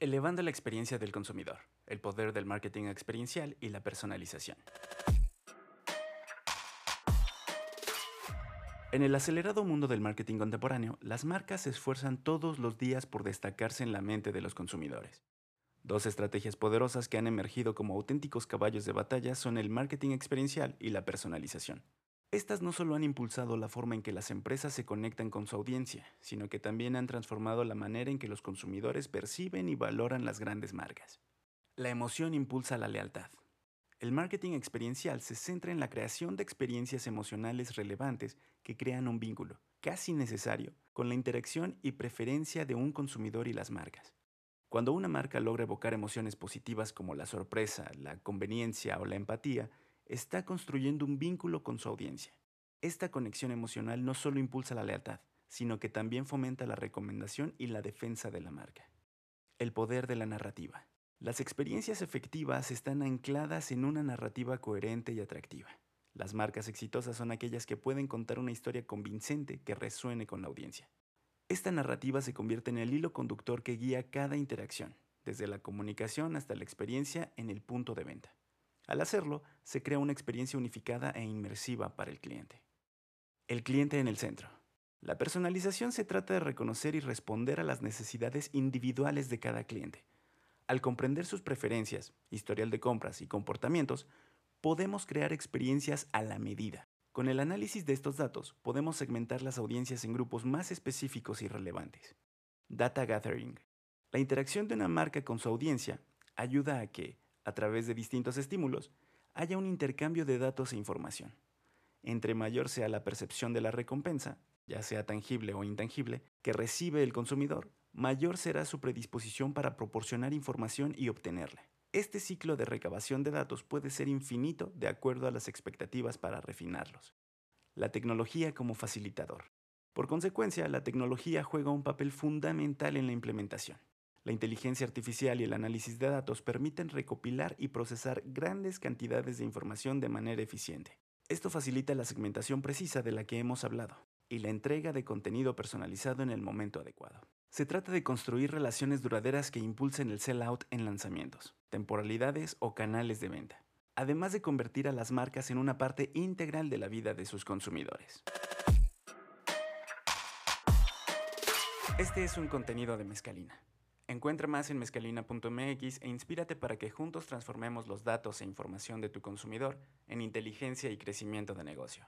Elevando la experiencia del consumidor, el poder del marketing experiencial y la personalización. En el acelerado mundo del marketing contemporáneo, las marcas se esfuerzan todos los días por destacarse en la mente de los consumidores. Dos estrategias poderosas que han emergido como auténticos caballos de batalla son el marketing experiencial y la personalización. Estas no solo han impulsado la forma en que las empresas se conectan con su audiencia, sino que también han transformado la manera en que los consumidores perciben y valoran las grandes marcas. La emoción impulsa la lealtad. El marketing experiencial se centra en la creación de experiencias emocionales relevantes que crean un vínculo, casi necesario, con la interacción y preferencia de un consumidor y las marcas. Cuando una marca logra evocar emociones positivas como la sorpresa, la conveniencia o la empatía, está construyendo un vínculo con su audiencia. Esta conexión emocional no solo impulsa la lealtad, sino que también fomenta la recomendación y la defensa de la marca. El poder de la narrativa. Las experiencias efectivas están ancladas en una narrativa coherente y atractiva. Las marcas exitosas son aquellas que pueden contar una historia convincente que resuene con la audiencia. Esta narrativa se convierte en el hilo conductor que guía cada interacción, desde la comunicación hasta la experiencia en el punto de venta. Al hacerlo, se crea una experiencia unificada e inmersiva para el cliente. El cliente en el centro. La personalización se trata de reconocer y responder a las necesidades individuales de cada cliente. Al comprender sus preferencias, historial de compras y comportamientos, podemos crear experiencias a la medida. Con el análisis de estos datos, podemos segmentar las audiencias en grupos más específicos y relevantes. Data Gathering. La interacción de una marca con su audiencia ayuda a que, a través de distintos estímulos, haya un intercambio de datos e información. Entre mayor sea la percepción de la recompensa, ya sea tangible o intangible, que recibe el consumidor, mayor será su predisposición para proporcionar información y obtenerla. Este ciclo de recabación de datos puede ser infinito de acuerdo a las expectativas para refinarlos. La tecnología como facilitador. Por consecuencia, la tecnología juega un papel fundamental en la implementación. La inteligencia artificial y el análisis de datos permiten recopilar y procesar grandes cantidades de información de manera eficiente. Esto facilita la segmentación precisa de la que hemos hablado y la entrega de contenido personalizado en el momento adecuado. Se trata de construir relaciones duraderas que impulsen el sell-out en lanzamientos, temporalidades o canales de venta, además de convertir a las marcas en una parte integral de la vida de sus consumidores. Este es un contenido de Mezcalina. Encuentra más en mezcalina.mx e inspírate para que juntos transformemos los datos e información de tu consumidor en inteligencia y crecimiento de negocio.